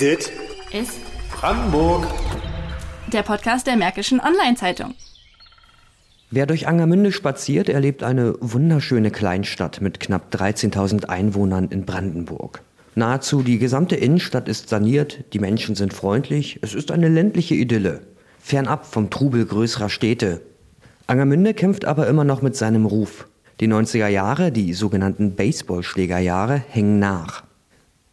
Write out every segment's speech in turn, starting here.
Dit ist Brandenburg. der Podcast der Märkischen Online-Zeitung. Wer durch Angermünde spaziert, erlebt eine wunderschöne Kleinstadt mit knapp 13.000 Einwohnern in Brandenburg. Nahezu die gesamte Innenstadt ist saniert, die Menschen sind freundlich, es ist eine ländliche Idylle, fernab vom Trubel größerer Städte. Angermünde kämpft aber immer noch mit seinem Ruf. Die 90er Jahre, die sogenannten Baseballschlägerjahre, hängen nach.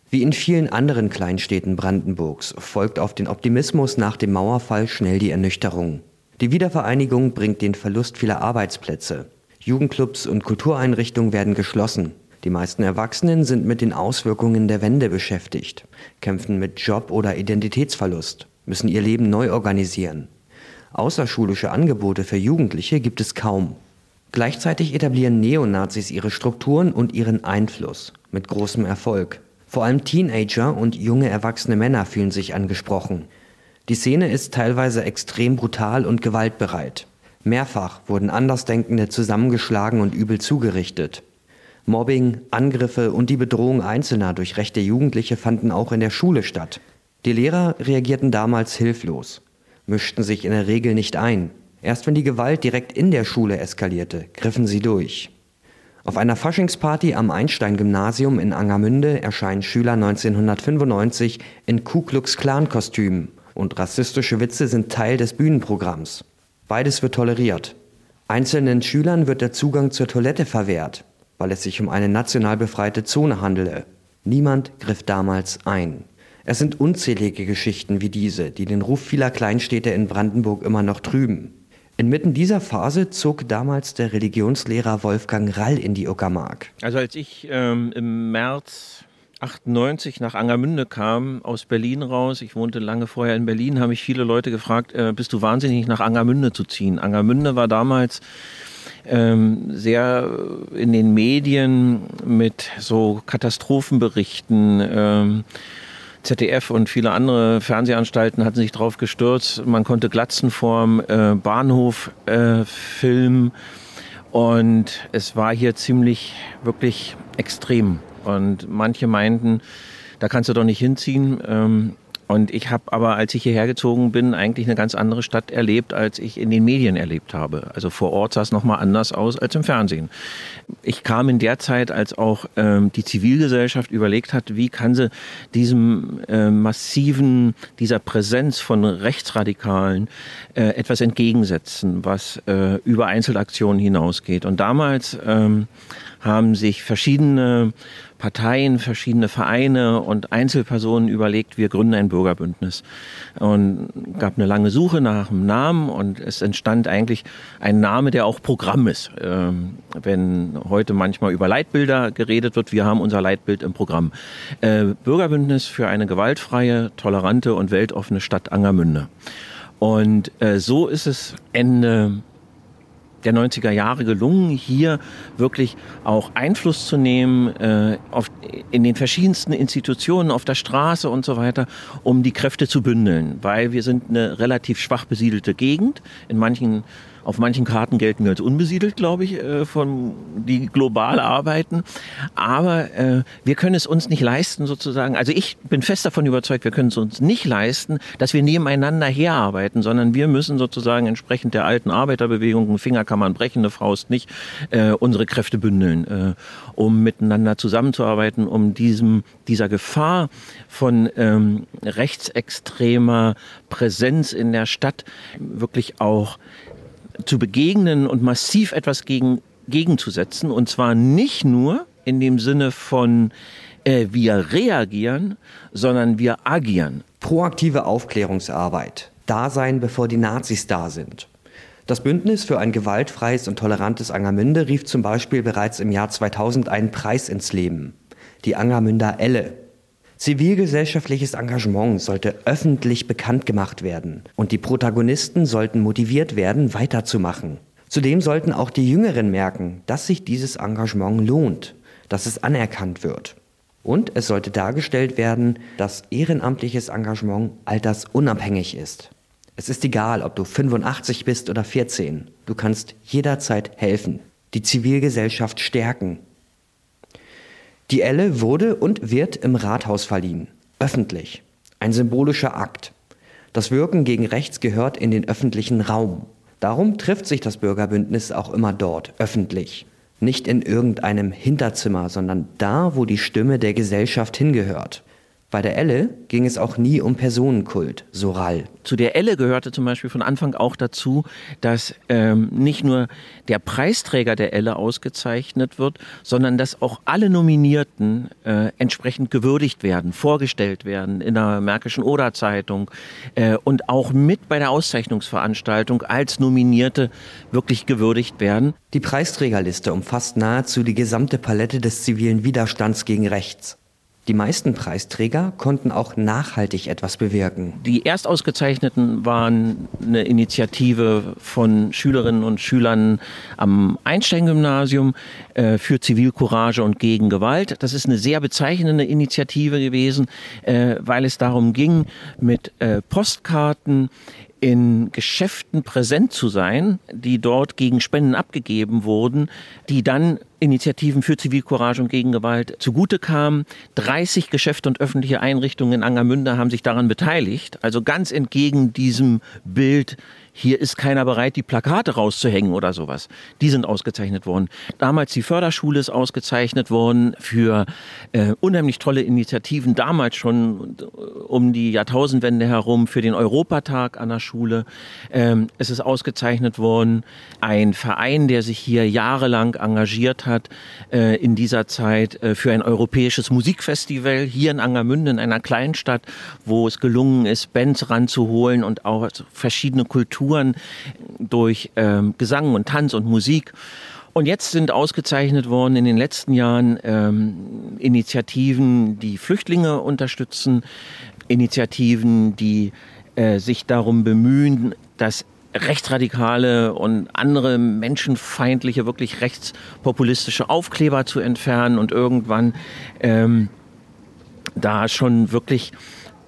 Wie in vielen anderen Kleinstädten Brandenburgs folgt auf den Optimismus nach dem Mauerfall schnell die Ernüchterung. Die Wiedervereinigung bringt den Verlust vieler Arbeitsplätze. Jugendclubs und Kultureinrichtungen werden geschlossen. Die meisten Erwachsenen sind mit den Auswirkungen der Wende beschäftigt, kämpfen mit Job- oder Identitätsverlust, müssen ihr Leben neu organisieren. Außerschulische Angebote für Jugendliche gibt es kaum. Gleichzeitig etablieren Neonazis ihre Strukturen und ihren Einfluss mit großem Erfolg. Vor allem Teenager und junge erwachsene Männer fühlen sich angesprochen. Die Szene ist teilweise extrem brutal und gewaltbereit. Mehrfach wurden Andersdenkende zusammengeschlagen und übel zugerichtet. Mobbing, Angriffe und die Bedrohung Einzelner durch rechte Jugendliche fanden auch in der Schule statt. Die Lehrer reagierten damals hilflos, mischten sich in der Regel nicht ein. Erst wenn die Gewalt direkt in der Schule eskalierte, griffen sie durch. Auf einer Faschingsparty am Einstein-Gymnasium in Angermünde erscheinen Schüler 1995 in Ku Klux Klan-Kostümen und rassistische Witze sind Teil des Bühnenprogramms. Beides wird toleriert. Einzelnen Schülern wird der Zugang zur Toilette verwehrt, weil es sich um eine national befreite Zone handele. Niemand griff damals ein. Es sind unzählige Geschichten wie diese, die den Ruf vieler Kleinstädte in Brandenburg immer noch trüben. Inmitten dieser Phase zog damals der Religionslehrer Wolfgang Rall in die Uckermark. Also als ich ähm, im März 98 nach Angermünde kam, aus Berlin raus, ich wohnte lange vorher in Berlin, haben mich viele Leute gefragt, äh, bist du wahnsinnig nach Angermünde zu ziehen? Angermünde war damals ähm, sehr in den Medien mit so Katastrophenberichten. Ähm, ZDF und viele andere Fernsehanstalten hatten sich drauf gestürzt. Man konnte Glatzen vorm äh, Bahnhof äh, filmen. Und es war hier ziemlich, wirklich extrem. Und manche meinten, da kannst du doch nicht hinziehen. Ähm, und ich habe aber, als ich hierher gezogen bin, eigentlich eine ganz andere Stadt erlebt, als ich in den Medien erlebt habe. Also vor Ort sah es nochmal anders aus als im Fernsehen. Ich kam in der Zeit, als auch ähm, die Zivilgesellschaft überlegt hat, wie kann sie diesem äh, massiven, dieser Präsenz von Rechtsradikalen äh, etwas entgegensetzen, was äh, über Einzelaktionen hinausgeht. Und damals ähm, haben sich verschiedene Parteien, verschiedene Vereine und Einzelpersonen überlegt, wir gründen ein Bürgerbündnis. Und gab eine lange Suche nach einem Namen und es entstand eigentlich ein Name, der auch Programm ist. Ähm, wenn heute manchmal über Leitbilder geredet wird, wir haben unser Leitbild im Programm. Äh, Bürgerbündnis für eine gewaltfreie, tolerante und weltoffene Stadt Angermünde. Und äh, so ist es Ende der 90er Jahre gelungen, hier wirklich auch Einfluss zu nehmen äh, auf, in den verschiedensten Institutionen, auf der Straße und so weiter, um die Kräfte zu bündeln, weil wir sind eine relativ schwach besiedelte Gegend. In manchen auf manchen Karten gelten wir als unbesiedelt, glaube ich, äh, von die global arbeiten. Aber äh, wir können es uns nicht leisten, sozusagen. Also ich bin fest davon überzeugt, wir können es uns nicht leisten, dass wir nebeneinander herarbeiten, sondern wir müssen sozusagen entsprechend der alten Arbeiterbewegung, ein Finger kann man brechen, eine Faust nicht, äh, unsere Kräfte bündeln, äh, um miteinander zusammenzuarbeiten, um diesem dieser Gefahr von ähm, rechtsextremer Präsenz in der Stadt wirklich auch zu begegnen und massiv etwas gegen, gegenzusetzen. Und zwar nicht nur in dem Sinne von äh, wir reagieren, sondern wir agieren. Proaktive Aufklärungsarbeit. Da sein, bevor die Nazis da sind. Das Bündnis für ein gewaltfreies und tolerantes Angermünde rief zum Beispiel bereits im Jahr 2000 einen Preis ins Leben. Die Angermünder Elle. Zivilgesellschaftliches Engagement sollte öffentlich bekannt gemacht werden und die Protagonisten sollten motiviert werden, weiterzumachen. Zudem sollten auch die Jüngeren merken, dass sich dieses Engagement lohnt, dass es anerkannt wird. Und es sollte dargestellt werden, dass ehrenamtliches Engagement altersunabhängig ist. Es ist egal, ob du 85 bist oder 14. Du kannst jederzeit helfen, die Zivilgesellschaft stärken. Die Elle wurde und wird im Rathaus verliehen. Öffentlich. Ein symbolischer Akt. Das Wirken gegen rechts gehört in den öffentlichen Raum. Darum trifft sich das Bürgerbündnis auch immer dort, öffentlich. Nicht in irgendeinem Hinterzimmer, sondern da, wo die Stimme der Gesellschaft hingehört. Bei der Elle ging es auch nie um Personenkult, so Rall. Zu der Elle gehörte zum Beispiel von Anfang auch dazu, dass ähm, nicht nur der Preisträger der Elle ausgezeichnet wird, sondern dass auch alle Nominierten äh, entsprechend gewürdigt werden, vorgestellt werden in der Märkischen Oder-Zeitung äh, und auch mit bei der Auszeichnungsveranstaltung als Nominierte wirklich gewürdigt werden. Die Preisträgerliste umfasst nahezu die gesamte Palette des zivilen Widerstands gegen rechts. Die meisten Preisträger konnten auch nachhaltig etwas bewirken. Die Erstausgezeichneten waren eine Initiative von Schülerinnen und Schülern am Einstein-Gymnasium äh, für Zivilcourage und gegen Gewalt. Das ist eine sehr bezeichnende Initiative gewesen, äh, weil es darum ging, mit äh, Postkarten in Geschäften präsent zu sein, die dort gegen Spenden abgegeben wurden, die dann Initiativen für Zivilcourage und Gegengewalt zugute kamen. 30 Geschäfte und öffentliche Einrichtungen in Angermünde haben sich daran beteiligt. Also ganz entgegen diesem Bild, hier ist keiner bereit, die Plakate rauszuhängen oder sowas. Die sind ausgezeichnet worden. Damals die Förderschule ist ausgezeichnet worden für äh, unheimlich tolle Initiativen, damals schon äh, um die Jahrtausendwende herum für den Europatag an der Schule. Ähm, es ist ausgezeichnet worden ein Verein, der sich hier jahrelang engagiert hat äh, in dieser Zeit äh, für ein europäisches Musikfestival hier in Angermünde, in einer kleinen Stadt, wo es gelungen ist, Bands ranzuholen und auch verschiedene Kulturen durch ähm, Gesang und Tanz und Musik. Und jetzt sind ausgezeichnet worden in den letzten Jahren ähm, Initiativen, die Flüchtlinge unterstützen, Initiativen, die äh, sich darum bemühen, dass rechtsradikale und andere menschenfeindliche, wirklich rechtspopulistische Aufkleber zu entfernen und irgendwann ähm, da schon wirklich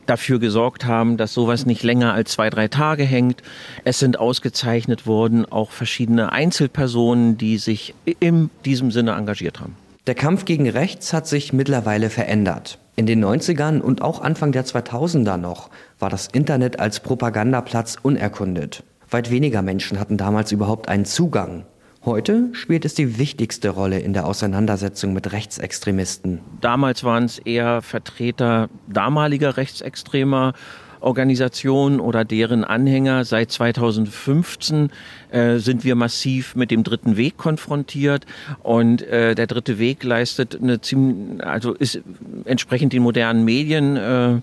dafür gesorgt haben, dass sowas nicht länger als zwei, drei Tage hängt. Es sind ausgezeichnet worden auch verschiedene Einzelpersonen, die sich in diesem Sinne engagiert haben. Der Kampf gegen rechts hat sich mittlerweile verändert. In den 90ern und auch Anfang der 2000er noch war das Internet als Propagandaplatz unerkundet. Weit weniger Menschen hatten damals überhaupt einen Zugang. Heute spielt es die wichtigste Rolle in der Auseinandersetzung mit Rechtsextremisten. Damals waren es eher Vertreter damaliger rechtsextremer Organisationen oder deren Anhänger. Seit 2015 äh, sind wir massiv mit dem dritten Weg konfrontiert und äh, der dritte Weg leistet eine ziemlich, also ist entsprechend den modernen Medien äh,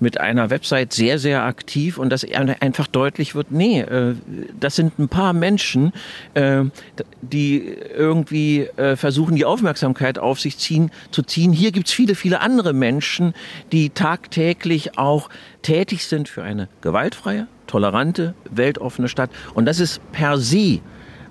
mit einer Website sehr, sehr aktiv und dass einfach deutlich wird, nee, äh, das sind ein paar Menschen, äh, die irgendwie äh, versuchen, die Aufmerksamkeit auf sich ziehen, zu ziehen. Hier gibt's viele, viele andere Menschen, die tagtäglich auch tätig sind für eine gewaltfreie, tolerante, weltoffene Stadt. Und das ist per se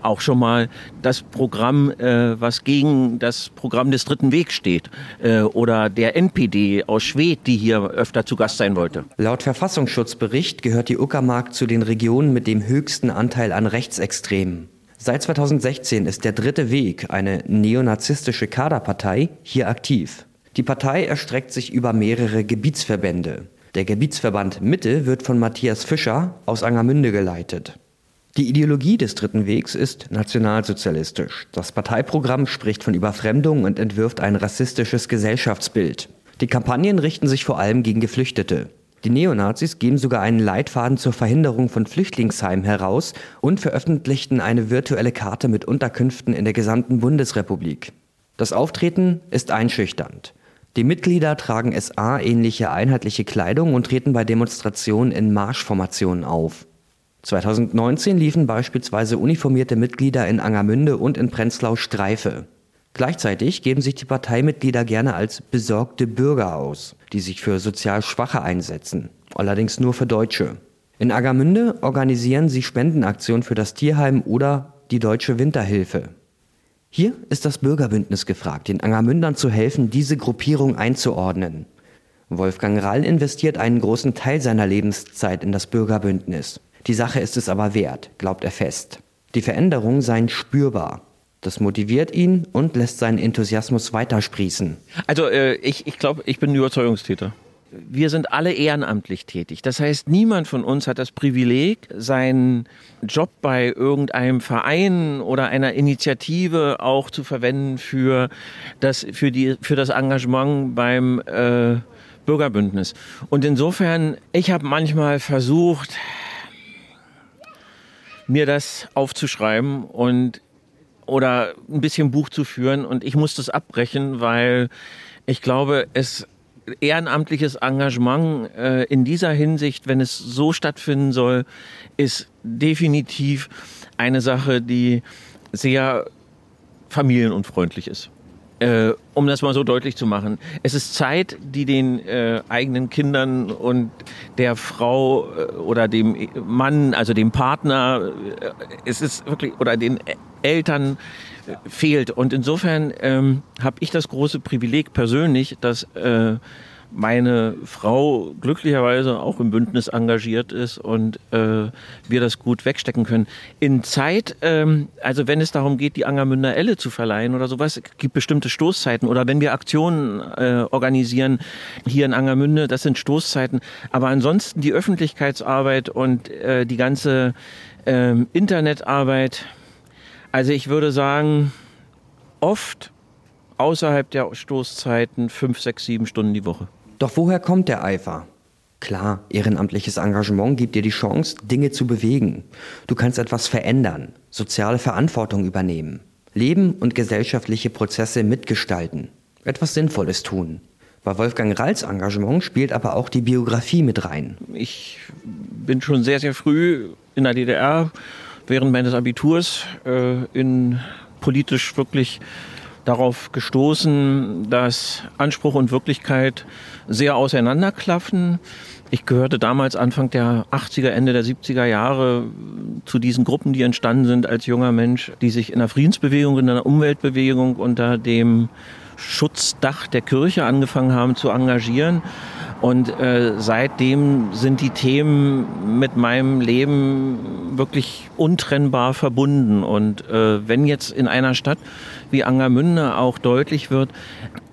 auch schon mal das Programm, äh, was gegen das Programm des Dritten Wegs steht äh, oder der NPD aus Schwedt, die hier öfter zu Gast sein wollte. Laut Verfassungsschutzbericht gehört die Uckermark zu den Regionen mit dem höchsten Anteil an Rechtsextremen. Seit 2016 ist der Dritte Weg, eine neonazistische Kaderpartei, hier aktiv. Die Partei erstreckt sich über mehrere Gebietsverbände. Der Gebietsverband Mitte wird von Matthias Fischer aus Angermünde geleitet. Die Ideologie des Dritten Wegs ist nationalsozialistisch. Das Parteiprogramm spricht von Überfremdung und entwirft ein rassistisches Gesellschaftsbild. Die Kampagnen richten sich vor allem gegen Geflüchtete. Die Neonazis geben sogar einen Leitfaden zur Verhinderung von Flüchtlingsheimen heraus und veröffentlichten eine virtuelle Karte mit Unterkünften in der gesamten Bundesrepublik. Das Auftreten ist einschüchternd. Die Mitglieder tragen SA-ähnliche einheitliche Kleidung und treten bei Demonstrationen in Marschformationen auf. 2019 liefen beispielsweise uniformierte Mitglieder in Angermünde und in Prenzlau Streife. Gleichzeitig geben sich die Parteimitglieder gerne als besorgte Bürger aus, die sich für sozial Schwache einsetzen, allerdings nur für Deutsche. In Agermünde organisieren sie Spendenaktionen für das Tierheim oder die Deutsche Winterhilfe. Hier ist das Bürgerbündnis gefragt, den Angermündern zu helfen, diese Gruppierung einzuordnen. Wolfgang Rall investiert einen großen Teil seiner Lebenszeit in das Bürgerbündnis. Die Sache ist es aber wert, glaubt er fest. Die Veränderungen seien spürbar. Das motiviert ihn und lässt seinen Enthusiasmus weitersprießen. Also äh, ich, ich glaube, ich bin Überzeugungstäter. wir sind alle ehrenamtlich tätig. Das heißt, niemand von uns hat das Privileg, seinen Job bei irgendeinem Verein oder einer Initiative auch zu verwenden für das, für die, für das Engagement beim äh, Bürgerbündnis. Und insofern, ich habe manchmal versucht, mir das aufzuschreiben und oder ein bisschen Buch zu führen und ich muss das abbrechen, weil ich glaube, es ehrenamtliches Engagement äh, in dieser Hinsicht, wenn es so stattfinden soll, ist definitiv eine Sache, die sehr familienunfreundlich ist. Äh, um das mal so deutlich zu machen. Es ist Zeit, die den äh, eigenen Kindern und der Frau äh, oder dem Mann, also dem Partner, äh, es ist wirklich, oder den Eltern äh, fehlt. Und insofern ähm, habe ich das große Privileg persönlich, dass äh, meine Frau glücklicherweise auch im Bündnis engagiert ist und äh, wir das gut wegstecken können. In Zeit, ähm, also wenn es darum geht, die Angermünder Elle zu verleihen oder sowas, gibt bestimmte Stoßzeiten oder wenn wir Aktionen äh, organisieren hier in Angermünde, das sind Stoßzeiten. Aber ansonsten die Öffentlichkeitsarbeit und äh, die ganze äh, Internetarbeit, also ich würde sagen, oft außerhalb der Stoßzeiten fünf, sechs, sieben Stunden die Woche. Doch woher kommt der Eifer? Klar, ehrenamtliches Engagement gibt dir die Chance, Dinge zu bewegen. Du kannst etwas verändern, soziale Verantwortung übernehmen, Leben und gesellschaftliche Prozesse mitgestalten, etwas Sinnvolles tun. Bei Wolfgang Ralls Engagement spielt aber auch die Biografie mit rein. Ich bin schon sehr, sehr früh in der DDR während meines Abiturs äh, in politisch wirklich darauf gestoßen, dass Anspruch und Wirklichkeit sehr auseinanderklaffen. Ich gehörte damals Anfang der 80er, Ende der 70er Jahre zu diesen Gruppen, die entstanden sind als junger Mensch, die sich in der Friedensbewegung, in der Umweltbewegung unter dem Schutzdach der Kirche angefangen haben zu engagieren. Und äh, seitdem sind die Themen mit meinem Leben wirklich untrennbar verbunden. Und äh, wenn jetzt in einer Stadt wie Angermünde auch deutlich wird,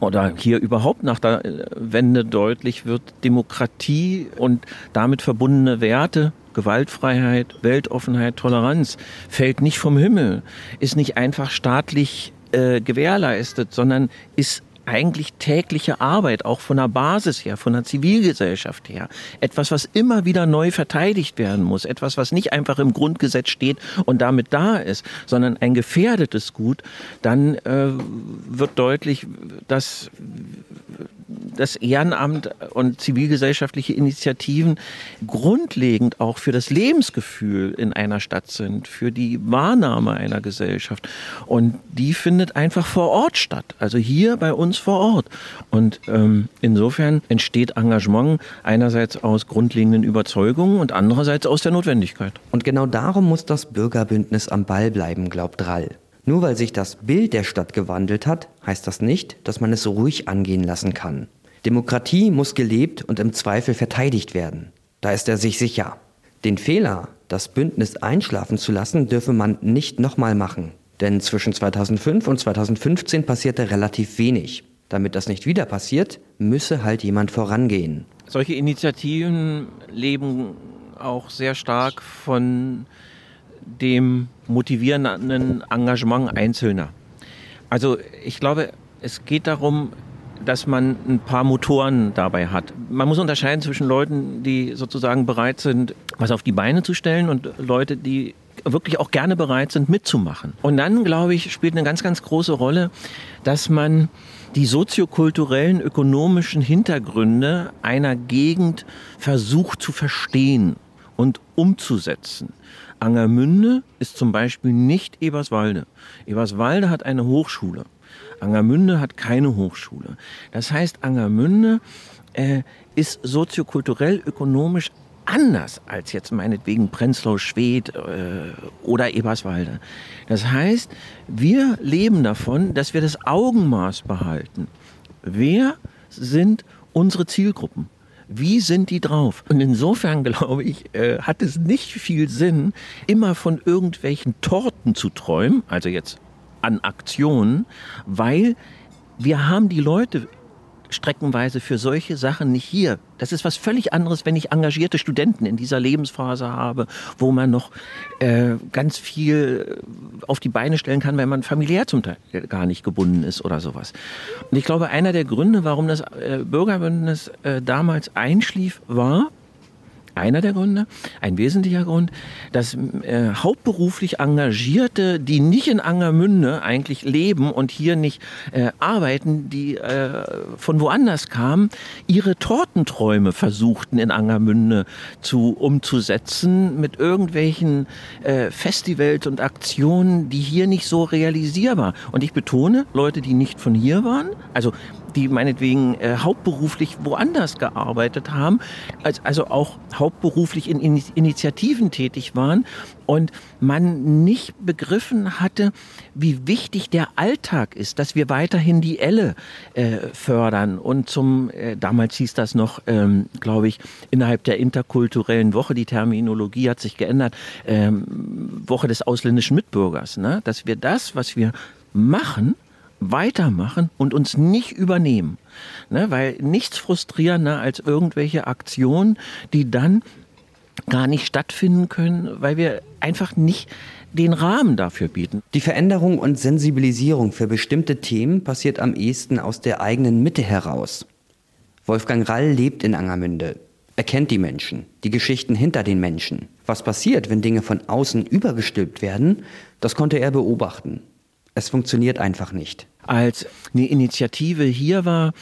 oder hier überhaupt nach der Wende deutlich wird, Demokratie und damit verbundene Werte, Gewaltfreiheit, Weltoffenheit, Toleranz, fällt nicht vom Himmel, ist nicht einfach staatlich äh, gewährleistet, sondern ist eigentlich tägliche Arbeit, auch von der Basis her, von der Zivilgesellschaft her. Etwas, was immer wieder neu verteidigt werden muss. Etwas, was nicht einfach im Grundgesetz steht und damit da ist, sondern ein gefährdetes Gut. Dann äh, wird deutlich, dass das Ehrenamt und zivilgesellschaftliche Initiativen grundlegend auch für das Lebensgefühl in einer Stadt sind, für die Wahrnahme einer Gesellschaft. Und die findet einfach vor Ort statt, also hier bei uns vor Ort. Und ähm, insofern entsteht Engagement einerseits aus grundlegenden Überzeugungen und andererseits aus der Notwendigkeit. Und genau darum muss das Bürgerbündnis am Ball bleiben, glaubt Rall. Nur weil sich das Bild der Stadt gewandelt hat, heißt das nicht, dass man es ruhig angehen lassen kann. Demokratie muss gelebt und im Zweifel verteidigt werden. Da ist er sich sicher. Den Fehler, das Bündnis einschlafen zu lassen, dürfe man nicht nochmal machen. Denn zwischen 2005 und 2015 passierte relativ wenig. Damit das nicht wieder passiert, müsse halt jemand vorangehen. Solche Initiativen leben auch sehr stark von dem motivierenden Engagement Einzelner. Also ich glaube, es geht darum, dass man ein paar Motoren dabei hat. Man muss unterscheiden zwischen Leuten, die sozusagen bereit sind, was auf die Beine zu stellen und Leute, die wirklich auch gerne bereit sind, mitzumachen. Und dann, glaube ich, spielt eine ganz, ganz große Rolle, dass man die soziokulturellen, ökonomischen Hintergründe einer Gegend versucht zu verstehen und umzusetzen. Angermünde ist zum Beispiel nicht Eberswalde. Eberswalde hat eine Hochschule. Angermünde hat keine Hochschule. Das heißt, Angermünde äh, ist soziokulturell, ökonomisch anders als jetzt meinetwegen Prenzlau, Schwedt äh, oder Eberswalde. Das heißt, wir leben davon, dass wir das Augenmaß behalten. Wer sind unsere Zielgruppen? Wie sind die drauf? Und insofern glaube ich, äh, hat es nicht viel Sinn, immer von irgendwelchen Torten zu träumen, also jetzt an Aktionen, weil wir haben die Leute streckenweise für solche Sachen nicht hier. Das ist was völlig anderes, wenn ich engagierte Studenten in dieser Lebensphase habe, wo man noch äh, ganz viel auf die Beine stellen kann, wenn man familiär zum Teil gar nicht gebunden ist oder sowas. Und ich glaube, einer der Gründe, warum das äh, Bürgerbündnis äh, damals einschlief, war, einer der Gründe, ein wesentlicher Grund, dass äh, hauptberuflich Engagierte, die nicht in Angermünde eigentlich leben und hier nicht äh, arbeiten, die äh, von woanders kamen, ihre Tortenträume versuchten in Angermünde zu umzusetzen mit irgendwelchen äh, Festivals und Aktionen, die hier nicht so realisierbar. Und ich betone, Leute, die nicht von hier waren, also die meinetwegen äh, hauptberuflich woanders gearbeitet haben, als, also auch hauptberuflich in, in Initiativen tätig waren und man nicht begriffen hatte, wie wichtig der Alltag ist, dass wir weiterhin die Elle äh, fördern und zum, äh, damals hieß das noch, ähm, glaube ich, innerhalb der interkulturellen Woche, die Terminologie hat sich geändert, ähm, Woche des ausländischen Mitbürgers, ne? dass wir das, was wir machen, weitermachen und uns nicht übernehmen. Ne, weil nichts frustrierender als irgendwelche Aktionen, die dann gar nicht stattfinden können, weil wir einfach nicht den Rahmen dafür bieten. Die Veränderung und Sensibilisierung für bestimmte Themen passiert am ehesten aus der eigenen Mitte heraus. Wolfgang Rall lebt in Angermünde. Er kennt die Menschen, die Geschichten hinter den Menschen. Was passiert, wenn Dinge von außen übergestülpt werden, das konnte er beobachten. Es funktioniert einfach nicht. Als eine Initiative hier war,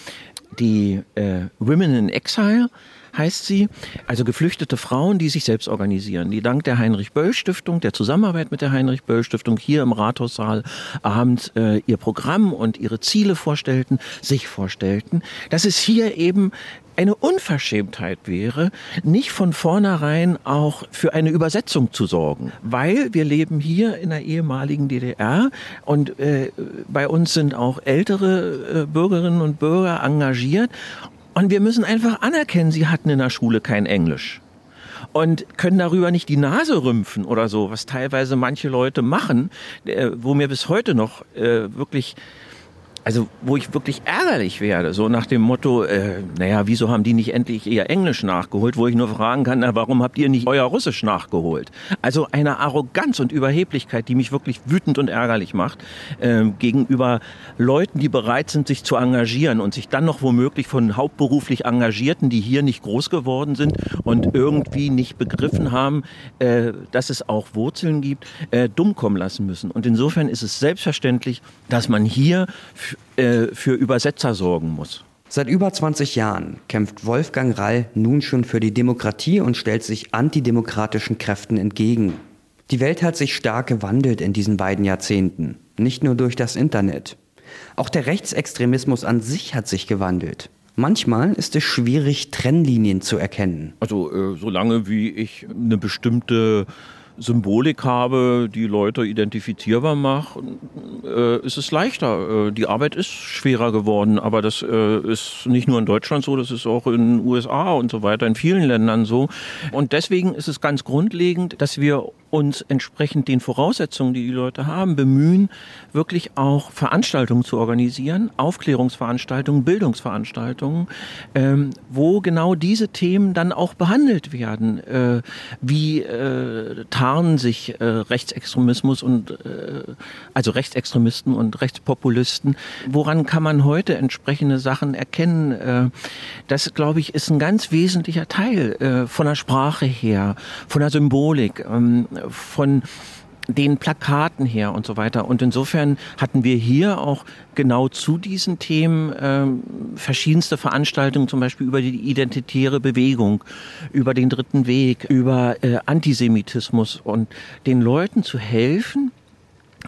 die äh, Women in Exile, heißt sie, also geflüchtete Frauen, die sich selbst organisieren, die dank der Heinrich-Böll-Stiftung, der Zusammenarbeit mit der Heinrich-Böll-Stiftung hier im Rathaussaal abends äh, ihr Programm und ihre Ziele vorstellten, sich vorstellten, dass es hier eben eine Unverschämtheit wäre, nicht von vornherein auch für eine Übersetzung zu sorgen, weil wir leben hier in der ehemaligen DDR und äh, bei uns sind auch ältere äh, Bürgerinnen und Bürger engagiert und wir müssen einfach anerkennen, sie hatten in der Schule kein Englisch. Und können darüber nicht die Nase rümpfen oder so, was teilweise manche Leute machen, äh, wo mir bis heute noch äh, wirklich also wo ich wirklich ärgerlich werde, so nach dem Motto, äh, naja, wieso haben die nicht endlich ihr Englisch nachgeholt, wo ich nur fragen kann, na, warum habt ihr nicht euer Russisch nachgeholt? Also eine Arroganz und Überheblichkeit, die mich wirklich wütend und ärgerlich macht, äh, gegenüber Leuten, die bereit sind, sich zu engagieren und sich dann noch womöglich von hauptberuflich Engagierten, die hier nicht groß geworden sind und irgendwie nicht begriffen haben, äh, dass es auch Wurzeln gibt, äh, dumm kommen lassen müssen. Und insofern ist es selbstverständlich, dass man hier äh, für Übersetzer sorgen muss. Seit über 20 Jahren kämpft Wolfgang Rall nun schon für die Demokratie und stellt sich antidemokratischen Kräften entgegen. Die Welt hat sich stark gewandelt in diesen beiden Jahrzehnten, nicht nur durch das Internet. Auch der Rechtsextremismus an sich hat sich gewandelt. Manchmal ist es schwierig, Trennlinien zu erkennen. Also äh, solange wie ich eine bestimmte Symbolik habe, die Leute identifizierbar macht, äh, ist es leichter. Äh, die Arbeit ist schwerer geworden, aber das äh, ist nicht nur in Deutschland so, das ist auch in den USA und so weiter, in vielen Ländern so. Und deswegen ist es ganz grundlegend, dass wir uns entsprechend den Voraussetzungen, die die Leute haben, bemühen, wirklich auch Veranstaltungen zu organisieren, Aufklärungsveranstaltungen, Bildungsveranstaltungen, ähm, wo genau diese Themen dann auch behandelt werden. Äh, wie äh, tarnen sich äh, Rechtsextremismus und äh, also Rechtsextremisten und Rechtspopulisten? Woran kann man heute entsprechende Sachen erkennen? Äh, das, glaube ich, ist ein ganz wesentlicher Teil äh, von der Sprache her, von der Symbolik. Ähm, von den Plakaten her und so weiter. Und insofern hatten wir hier auch genau zu diesen Themen äh, verschiedenste Veranstaltungen, zum Beispiel über die identitäre Bewegung, über den dritten Weg, über äh, Antisemitismus und den Leuten zu helfen,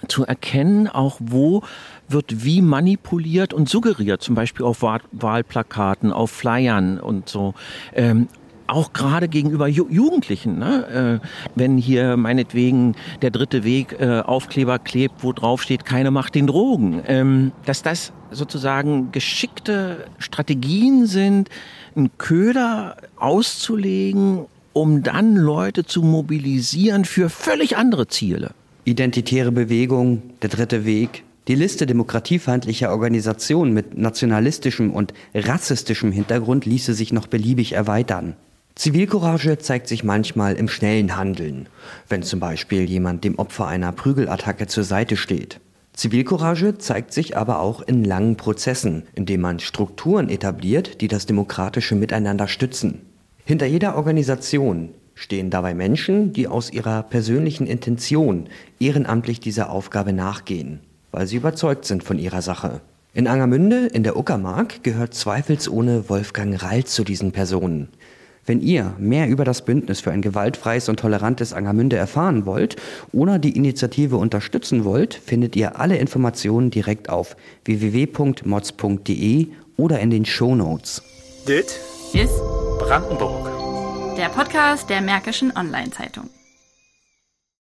zu erkennen, auch wo wird wie manipuliert und suggeriert, zum Beispiel auf Wahlplakaten, auf Flyern und so. Ähm, auch gerade gegenüber Ju Jugendlichen, ne? äh, wenn hier meinetwegen der dritte Weg äh, Aufkleber klebt, wo drauf steht, keine Macht den Drogen, ähm, dass das sozusagen geschickte Strategien sind, einen Köder auszulegen, um dann Leute zu mobilisieren für völlig andere Ziele. Identitäre Bewegung, der dritte Weg, Die Liste demokratiefeindlicher Organisationen mit nationalistischem und rassistischem Hintergrund ließe sich noch beliebig erweitern. Zivilcourage zeigt sich manchmal im schnellen Handeln, wenn zum Beispiel jemand dem Opfer einer Prügelattacke zur Seite steht. Zivilcourage zeigt sich aber auch in langen Prozessen, indem man Strukturen etabliert, die das demokratische Miteinander stützen. Hinter jeder Organisation stehen dabei Menschen, die aus ihrer persönlichen Intention ehrenamtlich dieser Aufgabe nachgehen weil sie überzeugt sind von ihrer Sache. In Angermünde in der Uckermark gehört zweifelsohne Wolfgang Rall zu diesen Personen. Wenn ihr mehr über das Bündnis für ein gewaltfreies und tolerantes Angermünde erfahren wollt oder die Initiative unterstützen wollt, findet ihr alle Informationen direkt auf www.mods.de oder in den Show Notes. Dit ist Brandenburg. Der Podcast der Märkischen Online-Zeitung.